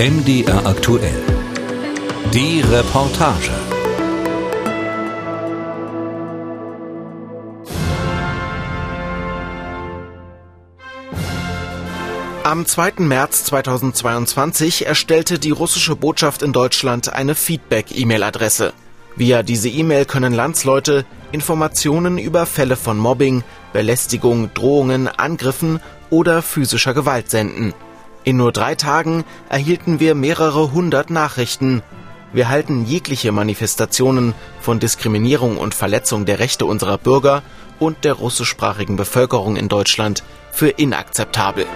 MDR aktuell. Die Reportage. Am 2. März 2022 erstellte die russische Botschaft in Deutschland eine Feedback-E-Mail-Adresse. Via diese E-Mail können Landsleute Informationen über Fälle von Mobbing, Belästigung, Drohungen, Angriffen oder physischer Gewalt senden. In nur drei Tagen erhielten wir mehrere hundert Nachrichten. Wir halten jegliche Manifestationen von Diskriminierung und Verletzung der Rechte unserer Bürger und der russischsprachigen Bevölkerung in Deutschland für inakzeptabel.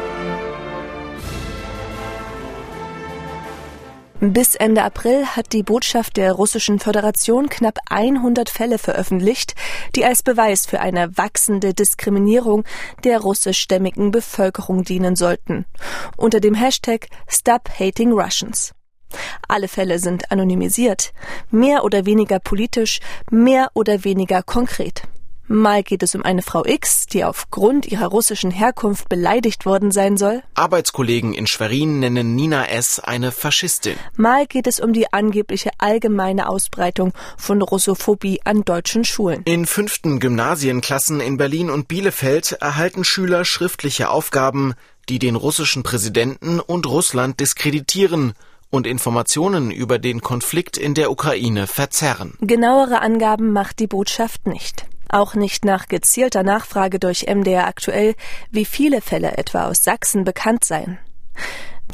Bis Ende April hat die Botschaft der Russischen Föderation knapp 100 Fälle veröffentlicht, die als Beweis für eine wachsende Diskriminierung der russischstämmigen Bevölkerung dienen sollten. Unter dem Hashtag Stop Hating Russians. Alle Fälle sind anonymisiert, mehr oder weniger politisch, mehr oder weniger konkret. Mal geht es um eine Frau X, die aufgrund ihrer russischen Herkunft beleidigt worden sein soll. Arbeitskollegen in Schwerin nennen Nina S. eine Faschistin. Mal geht es um die angebliche allgemeine Ausbreitung von Russophobie an deutschen Schulen. In fünften Gymnasienklassen in Berlin und Bielefeld erhalten Schüler schriftliche Aufgaben, die den russischen Präsidenten und Russland diskreditieren und Informationen über den Konflikt in der Ukraine verzerren. Genauere Angaben macht die Botschaft nicht. Auch nicht nach gezielter Nachfrage durch MDR aktuell, wie viele Fälle etwa aus Sachsen bekannt seien.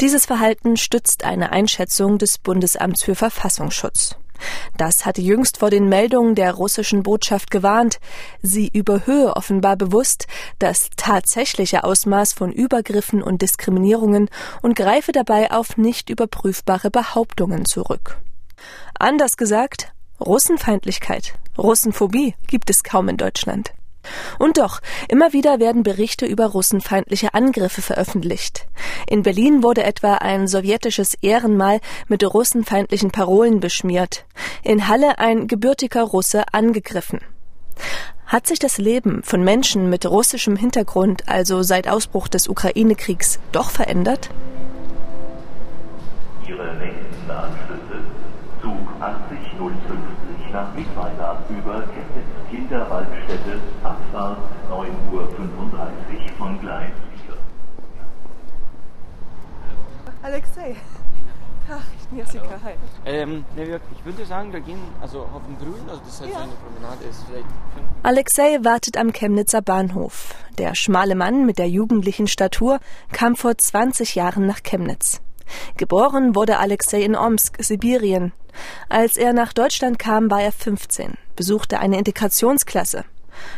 Dieses Verhalten stützt eine Einschätzung des Bundesamts für Verfassungsschutz. Das hatte jüngst vor den Meldungen der russischen Botschaft gewarnt. Sie überhöhe offenbar bewusst das tatsächliche Ausmaß von Übergriffen und Diskriminierungen und greife dabei auf nicht überprüfbare Behauptungen zurück. Anders gesagt, Russenfeindlichkeit, Russenphobie gibt es kaum in Deutschland. Und doch, immer wieder werden Berichte über russenfeindliche Angriffe veröffentlicht. In Berlin wurde etwa ein sowjetisches Ehrenmal mit russenfeindlichen Parolen beschmiert. In Halle ein gebürtiger Russe angegriffen. Hat sich das Leben von Menschen mit russischem Hintergrund also seit Ausbruch des Ukraine-Kriegs doch verändert? Ihre nächsten Anschlüsse Zug 80050 nach Mittweiler über Chemnitz Kinderwaldstätte, Abfahrt 9.35 Uhr von Gleis 4. Alexei. Ach, Jessica, hi. Ähm, ich würde sagen, wir gehen also auf den Grün, also das heißt, Ja. so eine Promenade ist vielleicht Alexei wartet am Chemnitzer Bahnhof. Der schmale Mann mit der jugendlichen Statur kam vor 20 Jahren nach Chemnitz. Geboren wurde Alexei in Omsk, Sibirien. Als er nach Deutschland kam, war er 15, besuchte eine Integrationsklasse.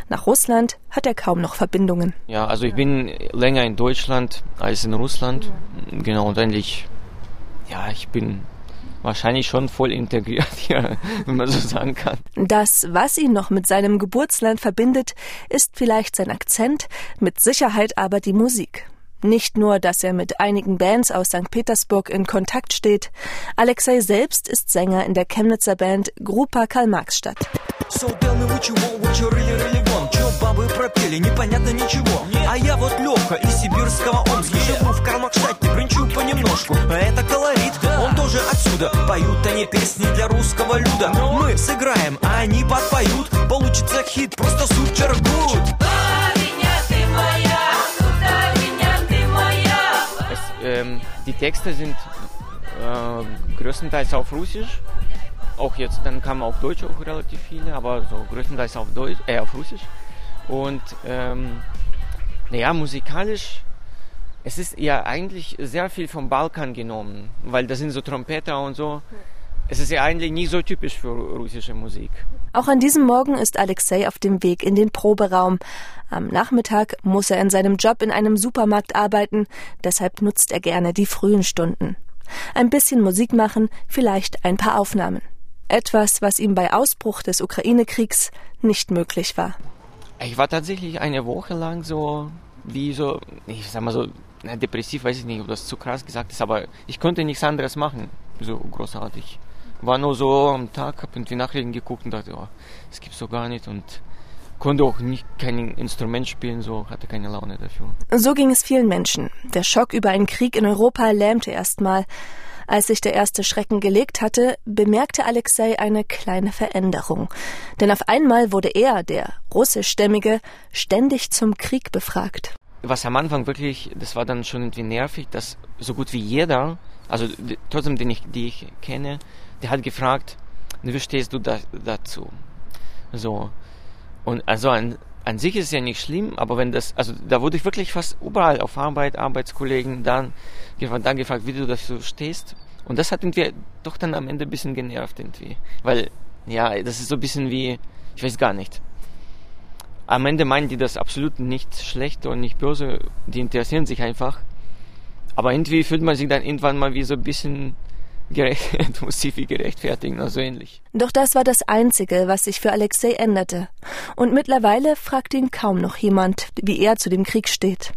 Nach Russland hat er kaum noch Verbindungen. Ja, also ich bin länger in Deutschland als in Russland. Genau, und eigentlich, ja, ich bin wahrscheinlich schon voll integriert hier, wenn man so sagen kann. Das, was ihn noch mit seinem Geburtsland verbindet, ist vielleicht sein Akzent, mit Sicherheit aber die Musik. Nicht nur, dass er mit einigen Bands aus St. Petersburg in Kontakt steht. Alexei selbst ist Sänger in der Chemnitzer Band Grupa Karl-Marx-Stadt. So tell me what you want, what you really, really want. Чё бабы пропели, непонятно ничего. А я вот Лёха из сибирского Омска. Живу в Кармакштадте, бренчу понемножку. А это колорит, он тоже отсюда. Поют они песни для русского люда. Мы сыграем, а они подпоют. Получится хит, просто супер гуд ähm, die Texte sind äh, größtenteils auf Russisch. Auch jetzt, dann kamen auch Deutsch auch relativ viele, aber so größtenteils auf Deutsch, äh, auf Russisch. Und ähm, naja, musikalisch, es ist ja eigentlich sehr viel vom Balkan genommen, weil da sind so Trompeter und so. Es ist ja eigentlich nicht so typisch für russische Musik. Auch an diesem Morgen ist Alexei auf dem Weg in den Proberaum. Am Nachmittag muss er in seinem Job in einem Supermarkt arbeiten, deshalb nutzt er gerne die frühen Stunden. Ein bisschen Musik machen, vielleicht ein paar Aufnahmen. Etwas, was ihm bei Ausbruch des Ukraine-Kriegs nicht möglich war. Ich war tatsächlich eine Woche lang so, wie so, ich sag mal so, depressiv, weiß ich nicht, ob das zu krass gesagt ist, aber ich konnte nichts anderes machen, so großartig. War nur so am Tag, hab irgendwie Nachrichten geguckt und dachte, oh, das gibt's doch gar nicht und konnte auch nicht kein Instrument spielen, so hatte keine Laune dafür. So ging es vielen Menschen. Der Schock über einen Krieg in Europa lähmte erstmal. Als sich der erste Schrecken gelegt hatte, bemerkte Alexei eine kleine Veränderung. Denn auf einmal wurde er, der russischstämmige, ständig zum Krieg befragt. Was am Anfang wirklich, das war dann schon irgendwie nervig, dass so gut wie jeder, also trotzdem, den ich, die ich kenne, der hat gefragt, wie stehst du da, dazu? So. Und also an, an sich ist es ja nicht schlimm, aber wenn das, also da wurde ich wirklich fast überall auf Arbeit, Arbeitskollegen, dann, dann gefragt, wie du dazu stehst. Und das hat irgendwie doch dann am Ende ein bisschen genervt irgendwie. Weil, ja, das ist so ein bisschen wie, ich weiß gar nicht. Am Ende meinen die das absolut nicht schlecht und nicht böse, die interessieren sich einfach. Aber irgendwie fühlt man sich dann irgendwann mal wie so ein bisschen gerecht, muss sich wie gerechtfertigen oder so ähnlich. Doch das war das Einzige, was sich für Alexei änderte. Und mittlerweile fragt ihn kaum noch jemand, wie er zu dem Krieg steht.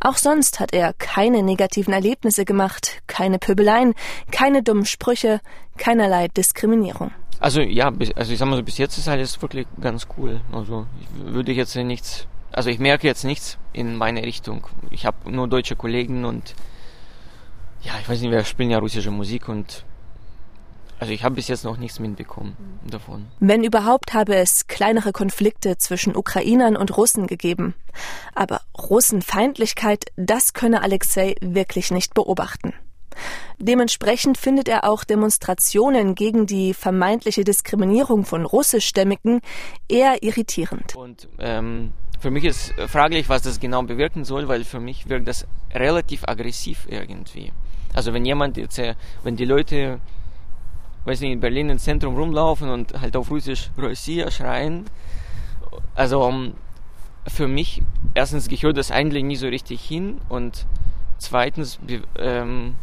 Auch sonst hat er keine negativen Erlebnisse gemacht, keine Pöbeleien, keine dummen Sprüche, keinerlei Diskriminierung. Also ja, also ich sag mal so, bis jetzt ist alles wirklich ganz cool. Also ich würde jetzt nichts, also ich merke jetzt nichts in meine Richtung. Ich habe nur deutsche Kollegen und ja, ich weiß nicht, wir spielen ja russische Musik und also ich habe bis jetzt noch nichts mitbekommen davon. Wenn überhaupt habe es kleinere Konflikte zwischen Ukrainern und Russen gegeben. Aber Russenfeindlichkeit, das könne Alexei wirklich nicht beobachten. Dementsprechend findet er auch Demonstrationen gegen die vermeintliche Diskriminierung von Russischstämmigen eher irritierend. Und ähm, für mich ist fraglich, was das genau bewirken soll, weil für mich wirkt das relativ aggressiv irgendwie. Also wenn jemand jetzt, äh, wenn die Leute, weiß nicht, in Berlin im Zentrum rumlaufen und halt auf Russisch Russia schreien, also um, für mich, erstens gehört das eigentlich nie so richtig hin und zweitens, ähm,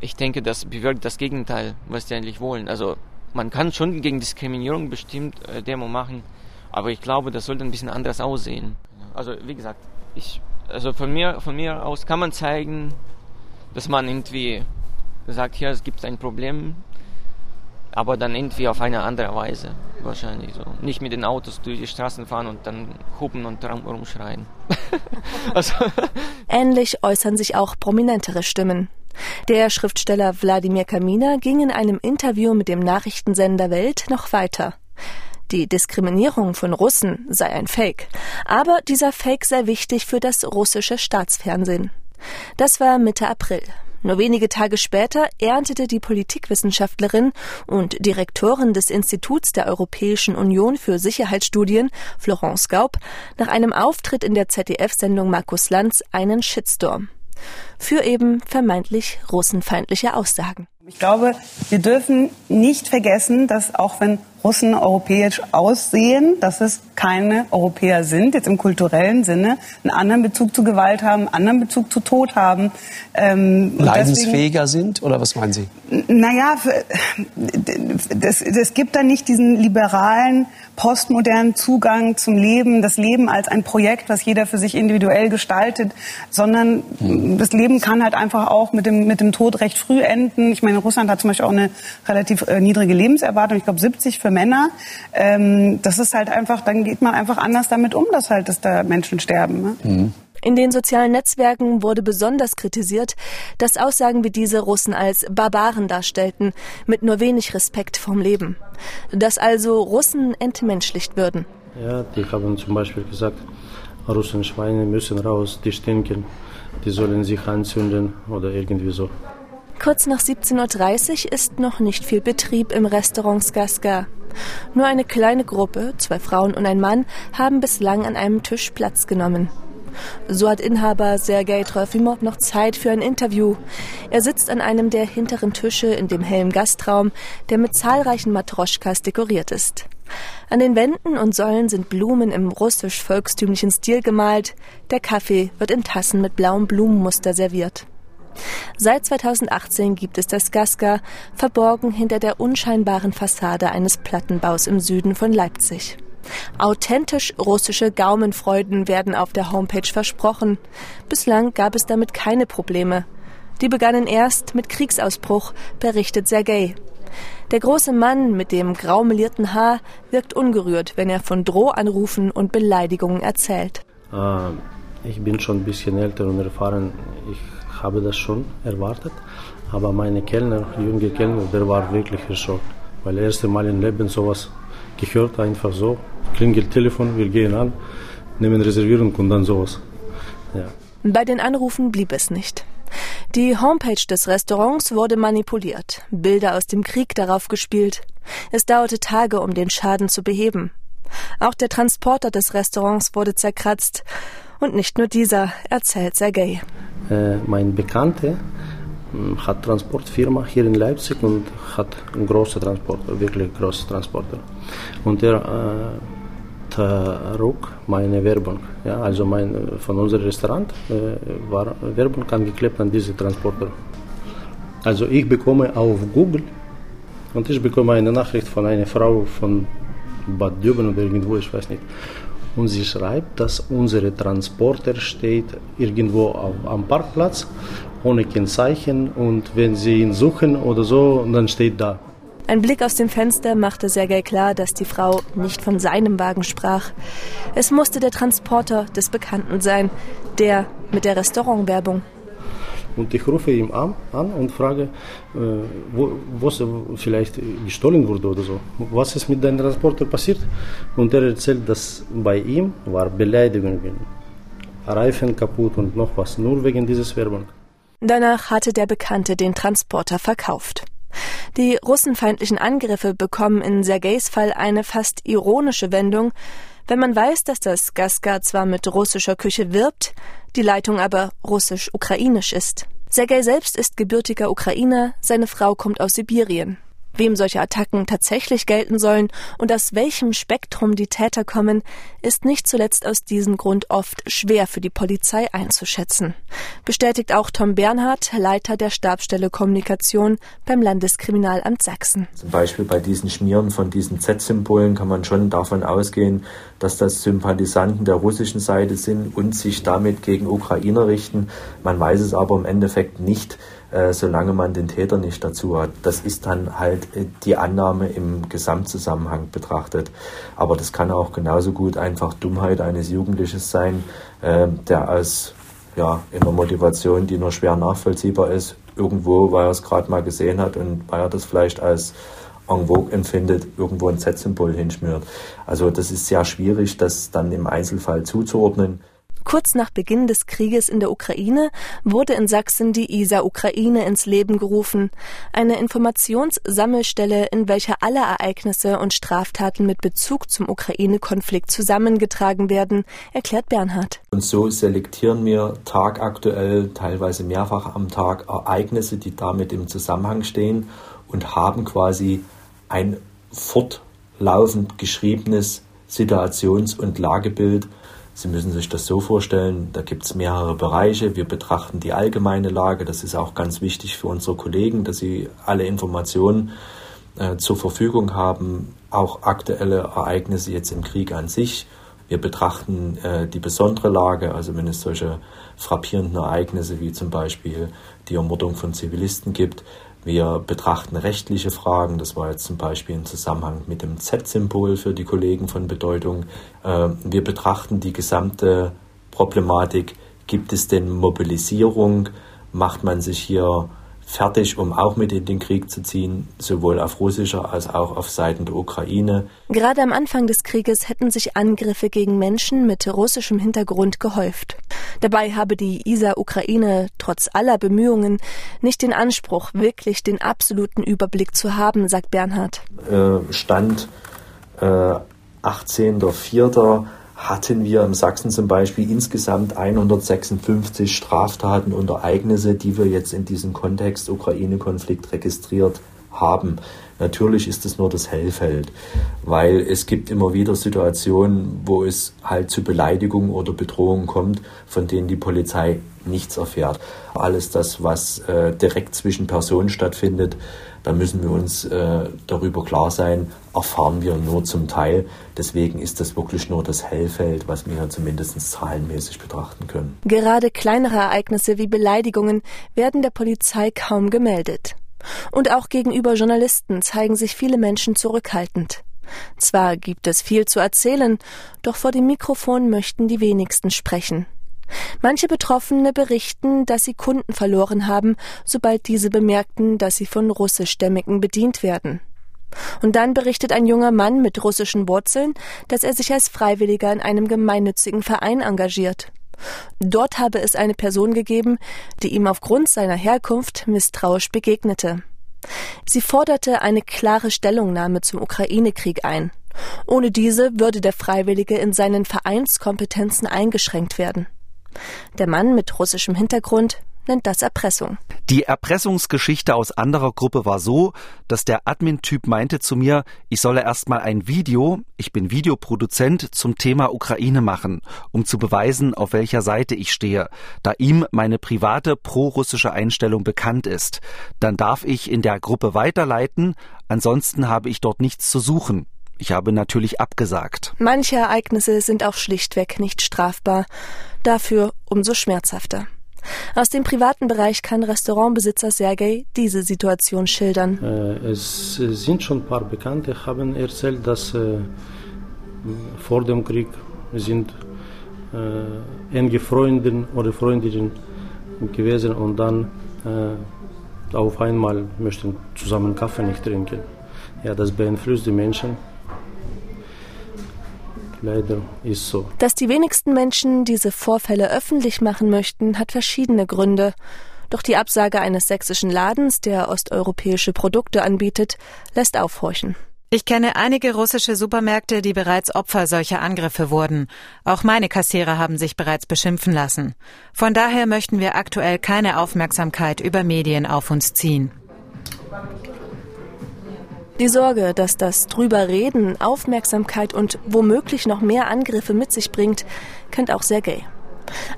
ich denke, das bewirkt das Gegenteil, was die eigentlich wollen. Also man kann schon gegen Diskriminierung bestimmt äh, Demo machen, aber ich glaube, das sollte ein bisschen anders aussehen. Also wie gesagt, ich, also von mir, von mir aus kann man zeigen, dass man irgendwie sagt, hier, es gibt ein Problem, aber dann irgendwie auf eine andere Weise wahrscheinlich so. Nicht mit den Autos durch die Straßen fahren und dann hupen und rumschreien. also. Ähnlich äußern sich auch prominentere Stimmen. Der Schriftsteller Wladimir Kamina ging in einem Interview mit dem Nachrichtensender Welt noch weiter. Die Diskriminierung von Russen sei ein Fake, aber dieser Fake sei wichtig für das russische Staatsfernsehen. Das war Mitte April. Nur wenige Tage später erntete die Politikwissenschaftlerin und Direktorin des Instituts der Europäischen Union für Sicherheitsstudien, Florence Gaub, nach einem Auftritt in der ZDF-Sendung Markus Lanz einen Shitstorm. Für eben vermeintlich russenfeindliche Aussagen. Ich glaube, wir dürfen nicht vergessen, dass auch wenn Russen europäisch aussehen, dass es keine Europäer sind, jetzt im kulturellen Sinne, einen anderen Bezug zu Gewalt haben, einen anderen Bezug zu Tod haben. Ähm, Leidensfähiger deswegen, sind oder was meinen Sie? Naja, es gibt da nicht diesen liberalen, postmodernen Zugang zum Leben, das Leben als ein Projekt, was jeder für sich individuell gestaltet, sondern hm. das Leben kann halt einfach auch mit dem, mit dem Tod recht früh enden. Ich meine, Russland hat zum Beispiel auch eine relativ äh, niedrige Lebenserwartung, ich glaube 70 für Männer. Ähm, das ist halt einfach, dann geht man einfach anders damit um, dass halt dass da Menschen sterben. Ne? Mhm. In den sozialen Netzwerken wurde besonders kritisiert, dass Aussagen wie diese Russen als Barbaren darstellten, mit nur wenig Respekt vom Leben. Dass also Russen entmenschlicht würden. Ja, die haben zum Beispiel gesagt, Russen Schweine müssen raus, die stinken, die sollen sich anzünden oder irgendwie so. Kurz nach 17.30 Uhr ist noch nicht viel Betrieb im Restaurant Skaska. Nur eine kleine Gruppe, zwei Frauen und ein Mann, haben bislang an einem Tisch Platz genommen. So hat Inhaber Sergei Trofimov noch Zeit für ein Interview. Er sitzt an einem der hinteren Tische in dem hellen Gastraum, der mit zahlreichen Matroschkas dekoriert ist. An den Wänden und Säulen sind Blumen im russisch-volkstümlichen Stil gemalt. Der Kaffee wird in Tassen mit blauem Blumenmuster serviert. Seit 2018 gibt es das Gaska, verborgen hinter der unscheinbaren Fassade eines Plattenbaus im Süden von Leipzig. Authentisch russische Gaumenfreuden werden auf der Homepage versprochen. Bislang gab es damit keine Probleme. Die begannen erst mit Kriegsausbruch, berichtet Sergei. Der große Mann mit dem graumelierten Haar wirkt ungerührt, wenn er von Drohanrufen und Beleidigungen erzählt. Ah, ich bin schon ein bisschen älter und erfahren. Ich habe das schon erwartet. Aber meine Kellner, junge Kellner, der war wirklich geschockt. Weil das erste Mal im Leben sowas gehört, einfach so. Klingelt Telefon, wir gehen an, nehmen Reservierung und dann sowas. Ja. Bei den Anrufen blieb es nicht. Die Homepage des Restaurants wurde manipuliert, Bilder aus dem Krieg darauf gespielt. Es dauerte Tage, um den Schaden zu beheben. Auch der Transporter des Restaurants wurde zerkratzt. Und nicht nur dieser, erzählt Sergei. Äh, mein Bekannter hm, hat Transportfirma hier in Leipzig und hat einen großen Transporter, wirklich großen Transporter. Und er äh, trug meine Werbung. Ja, also mein, von unserem Restaurant äh, war Werbung angeklebt an diese Transporter. Also ich bekomme auf Google und ich bekomme eine Nachricht von einer Frau von Bad Dürben oder irgendwo, ich weiß nicht. Und sie schreibt, dass unser Transporter steht irgendwo auf, am Parkplatz ohne Kennzeichen und wenn sie ihn suchen oder so, dann steht da. Ein Blick aus dem Fenster machte Sergei klar, dass die Frau nicht von seinem Wagen sprach. Es musste der Transporter des Bekannten sein, der mit der Restaurantwerbung. Und ich rufe ihn an, an und frage, äh, wo, was vielleicht gestohlen wurde oder so. Was ist mit deinem Transporter passiert? Und er erzählt, dass bei ihm war Beleidigungen, Reifen kaputt und noch was, nur wegen dieses Werbung. Danach hatte der Bekannte den Transporter verkauft. Die russenfeindlichen Angriffe bekommen in Sergejs Fall eine fast ironische Wendung, wenn man weiß, dass das Gaska zwar mit russischer Küche wirbt, die Leitung aber russisch-ukrainisch ist. Sergei selbst ist gebürtiger Ukrainer, seine Frau kommt aus Sibirien. Wem solche Attacken tatsächlich gelten sollen und aus welchem Spektrum die Täter kommen, ist nicht zuletzt aus diesem Grund oft schwer für die Polizei einzuschätzen. Bestätigt auch Tom Bernhard, Leiter der Stabsstelle Kommunikation beim Landeskriminalamt Sachsen. Zum Beispiel bei diesen Schmieren von diesen Z-Symbolen kann man schon davon ausgehen, dass das Sympathisanten der russischen Seite sind und sich damit gegen Ukrainer richten. Man weiß es aber im Endeffekt nicht äh, solange man den Täter nicht dazu hat. Das ist dann halt äh, die Annahme im Gesamtzusammenhang betrachtet. Aber das kann auch genauso gut einfach Dummheit eines Jugendlichen sein, äh, der aus ja, in einer Motivation, die nur schwer nachvollziehbar ist, irgendwo, weil er es gerade mal gesehen hat und weil er das vielleicht als en vogue empfindet, irgendwo ein Z-Symbol hinschmiert. Also das ist sehr schwierig, das dann im Einzelfall zuzuordnen. Kurz nach Beginn des Krieges in der Ukraine wurde in Sachsen die ISA Ukraine ins Leben gerufen, eine Informationssammelstelle, in welcher alle Ereignisse und Straftaten mit Bezug zum Ukraine-Konflikt zusammengetragen werden, erklärt Bernhard. Und so selektieren wir tagaktuell, teilweise mehrfach am Tag, Ereignisse, die damit im Zusammenhang stehen und haben quasi ein fortlaufend geschriebenes Situations- und Lagebild, Sie müssen sich das so vorstellen, da gibt es mehrere Bereiche. Wir betrachten die allgemeine Lage. Das ist auch ganz wichtig für unsere Kollegen, dass sie alle Informationen äh, zur Verfügung haben, auch aktuelle Ereignisse jetzt im Krieg an sich. Wir betrachten äh, die besondere Lage, also wenn es solche frappierenden Ereignisse wie zum Beispiel die Ermordung von Zivilisten gibt, wir betrachten rechtliche Fragen, das war jetzt zum Beispiel im Zusammenhang mit dem Z-Symbol für die Kollegen von Bedeutung. Ähm, wir betrachten die gesamte Problematik, gibt es denn Mobilisierung, macht man sich hier fertig, um auch mit in den Krieg zu ziehen, sowohl auf russischer als auch auf Seiten der Ukraine. Gerade am Anfang des Krieges hätten sich Angriffe gegen Menschen mit russischem Hintergrund gehäuft. Dabei habe die ISA-Ukraine trotz aller Bemühungen nicht den Anspruch, wirklich den absoluten Überblick zu haben, sagt Bernhard. Äh, Stand äh, 18.04 hatten wir im Sachsen zum Beispiel insgesamt 156 Straftaten und Ereignisse, die wir jetzt in diesem Kontext Ukraine-Konflikt registriert haben. Natürlich ist es nur das Hellfeld, weil es gibt immer wieder Situationen, wo es halt zu Beleidigungen oder Bedrohungen kommt, von denen die Polizei nichts erfährt. Alles das, was äh, direkt zwischen Personen stattfindet, da müssen wir uns äh, darüber klar sein, erfahren wir nur zum Teil. Deswegen ist das wirklich nur das Hellfeld, was wir zumindest zahlenmäßig betrachten können. Gerade kleinere Ereignisse wie Beleidigungen werden der Polizei kaum gemeldet. Und auch gegenüber Journalisten zeigen sich viele Menschen zurückhaltend. Zwar gibt es viel zu erzählen, doch vor dem Mikrofon möchten die wenigsten sprechen. Manche Betroffene berichten, dass sie Kunden verloren haben, sobald diese bemerkten, dass sie von Russischstämmigen bedient werden. Und dann berichtet ein junger Mann mit russischen Wurzeln, dass er sich als Freiwilliger in einem gemeinnützigen Verein engagiert. Dort habe es eine Person gegeben, die ihm aufgrund seiner Herkunft misstrauisch begegnete. Sie forderte eine klare Stellungnahme zum Ukraine-Krieg ein. Ohne diese würde der Freiwillige in seinen Vereinskompetenzen eingeschränkt werden. Der Mann mit russischem Hintergrund nennt das Erpressung. Die Erpressungsgeschichte aus anderer Gruppe war so, dass der Admin-Typ meinte zu mir, ich solle erstmal ein Video, ich bin Videoproduzent, zum Thema Ukraine machen, um zu beweisen, auf welcher Seite ich stehe, da ihm meine private pro-russische Einstellung bekannt ist. Dann darf ich in der Gruppe weiterleiten, ansonsten habe ich dort nichts zu suchen. Ich habe natürlich abgesagt. Manche Ereignisse sind auch schlichtweg nicht strafbar, dafür umso schmerzhafter. Aus dem privaten Bereich kann Restaurantbesitzer Sergei diese Situation schildern. Äh, es sind schon ein paar Bekannte, haben erzählt, dass äh, vor dem Krieg sind äh, enge Freundinnen oder Freundinnen gewesen und dann äh, auf einmal möchten zusammen Kaffee nicht trinken. Ja, das beeinflusst die Menschen leider ist so. Dass die wenigsten Menschen diese Vorfälle öffentlich machen möchten, hat verschiedene Gründe. Doch die Absage eines sächsischen Ladens, der osteuropäische Produkte anbietet, lässt aufhorchen. Ich kenne einige russische Supermärkte, die bereits Opfer solcher Angriffe wurden. Auch meine Kassierer haben sich bereits beschimpfen lassen. Von daher möchten wir aktuell keine Aufmerksamkeit über Medien auf uns ziehen. Die Sorge, dass das drüber reden Aufmerksamkeit und womöglich noch mehr Angriffe mit sich bringt, kennt auch Sergei.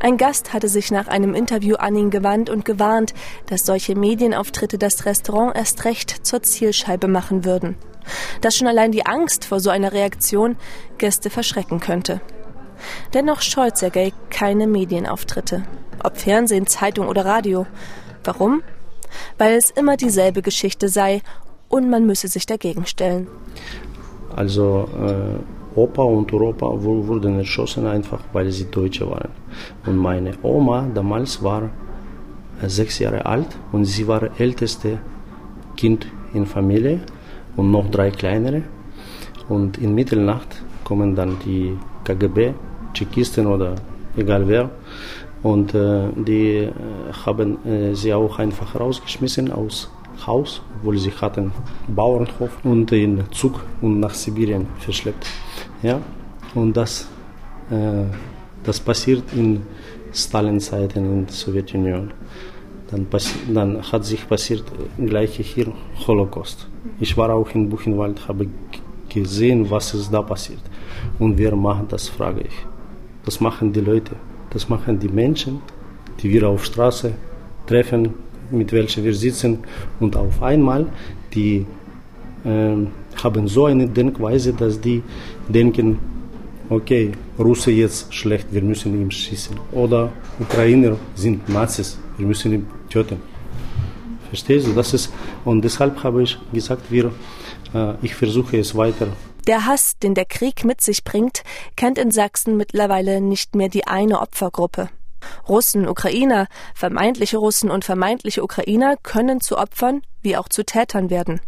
Ein Gast hatte sich nach einem Interview an ihn gewandt und gewarnt, dass solche Medienauftritte das Restaurant erst recht zur Zielscheibe machen würden. Dass schon allein die Angst vor so einer Reaktion Gäste verschrecken könnte. Dennoch scheut Sergei keine Medienauftritte. Ob Fernsehen, Zeitung oder Radio. Warum? Weil es immer dieselbe Geschichte sei und man müsse sich dagegen stellen. Also äh, Opa und Europa wurden erschossen einfach, weil sie Deutsche waren. Und meine Oma damals war äh, sechs Jahre alt und sie war älteste Kind in Familie und noch drei kleinere. Und in Mitternacht kommen dann die KGB, Tschechisten oder egal wer. Und äh, die äh, haben äh, sie auch einfach rausgeschmissen aus Haus, obwohl sie hatten Bauernhof und in Zug und nach Sibirien verschleppt. Ja, und das, äh, das passiert in Stalin-Zeiten in der Sowjetunion. Dann, dann hat sich passiert gleiche hier Holocaust. Ich war auch in Buchenwald, habe gesehen, was ist da passiert. Und wer macht das, frage ich. Das machen die Leute, das machen die Menschen, die wir auf Straße treffen, mit welcher wir sitzen und auf einmal die äh, haben so eine Denkweise, dass die denken, okay, Russe jetzt schlecht, wir müssen ihn schießen. Oder Ukrainer sind Nazis, wir müssen ihn töten. Verstehst du? Das ist, und deshalb habe ich gesagt, wir, äh, ich versuche es weiter. Der Hass, den der Krieg mit sich bringt, kennt in Sachsen mittlerweile nicht mehr die eine Opfergruppe. Russen, Ukrainer, vermeintliche Russen und vermeintliche Ukrainer können zu Opfern wie auch zu Tätern werden.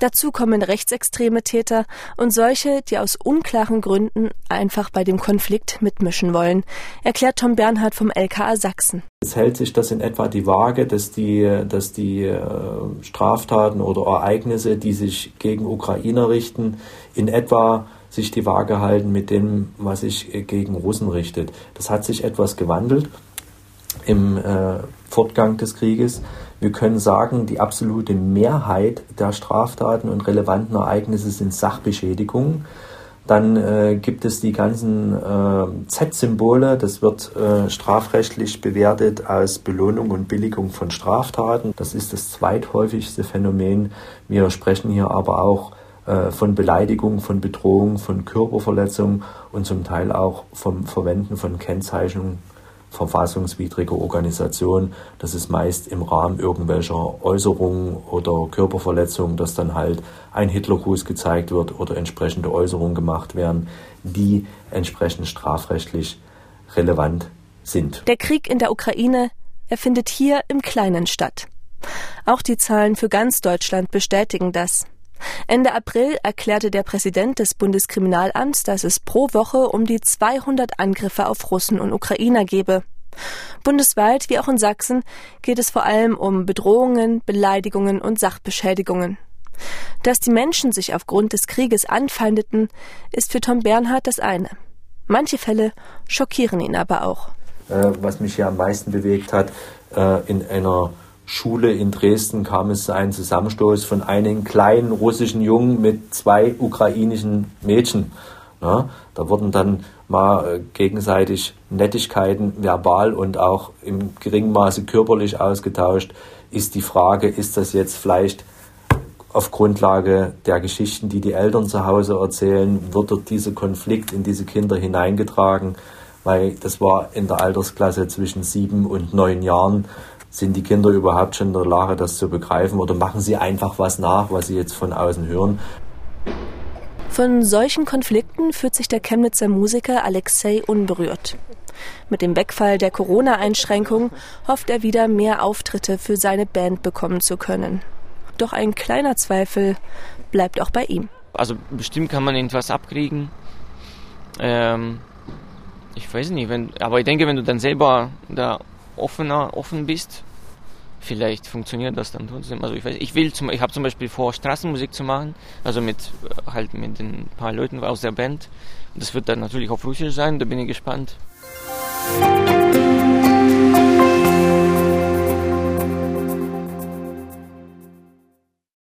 Dazu kommen rechtsextreme Täter und solche, die aus unklaren Gründen einfach bei dem Konflikt mitmischen wollen, erklärt Tom Bernhard vom LKA Sachsen. Es hält sich das in etwa die Waage, dass die, dass die äh, Straftaten oder Ereignisse, die sich gegen Ukrainer richten, in etwa sich die Waage halten mit dem, was sich äh, gegen Russen richtet. Das hat sich etwas gewandelt im äh, Fortgang des Krieges. Wir können sagen, die absolute Mehrheit der Straftaten und relevanten Ereignisse sind Sachbeschädigungen. Dann äh, gibt es die ganzen äh, Z-Symbole, das wird äh, strafrechtlich bewertet als Belohnung und Billigung von Straftaten. Das ist das zweithäufigste Phänomen. Wir sprechen hier aber auch von Beleidigung, von Bedrohung, von Körperverletzung und zum Teil auch vom Verwenden von Kennzeichnungen verfassungswidriger Organisation. Das ist meist im Rahmen irgendwelcher Äußerungen oder Körperverletzungen, dass dann halt ein Hitlergruß gezeigt wird oder entsprechende Äußerungen gemacht werden, die entsprechend strafrechtlich relevant sind. Der Krieg in der Ukraine, er findet hier im Kleinen statt. Auch die Zahlen für ganz Deutschland bestätigen das. Ende April erklärte der Präsident des Bundeskriminalamts, dass es pro Woche um die 200 Angriffe auf Russen und Ukrainer gebe. Bundesweit wie auch in Sachsen geht es vor allem um Bedrohungen, Beleidigungen und Sachbeschädigungen. Dass die Menschen sich aufgrund des Krieges anfeindeten, ist für Tom Bernhard das eine. Manche Fälle schockieren ihn aber auch. Äh, was mich hier am meisten bewegt hat, äh, in einer Schule in Dresden kam es zu einem Zusammenstoß von einem kleinen russischen Jungen mit zwei ukrainischen Mädchen. Ja, da wurden dann mal äh, gegenseitig Nettigkeiten verbal und auch im geringen Maße körperlich ausgetauscht. Ist die Frage, ist das jetzt vielleicht auf Grundlage der Geschichten, die die Eltern zu Hause erzählen, wird dort dieser Konflikt in diese Kinder hineingetragen? Weil das war in der Altersklasse zwischen sieben und neun Jahren sind die Kinder überhaupt schon in der Lage, das zu begreifen oder machen sie einfach was nach, was sie jetzt von außen hören? Von solchen Konflikten fühlt sich der Chemnitzer Musiker Alexei unberührt. Mit dem Wegfall der Corona-Einschränkung hofft er wieder mehr Auftritte für seine Band bekommen zu können. Doch ein kleiner Zweifel bleibt auch bei ihm. Also bestimmt kann man irgendwas abkriegen. Ähm, ich weiß nicht, wenn, aber ich denke, wenn du dann selber da offener, offen bist, vielleicht funktioniert das dann trotzdem. Also ich weiß, ich will zum, ich habe zum Beispiel vor, Straßenmusik zu machen, also mit halt mit ein paar Leuten aus der Band. Das wird dann natürlich auf Russisch sein, da bin ich gespannt.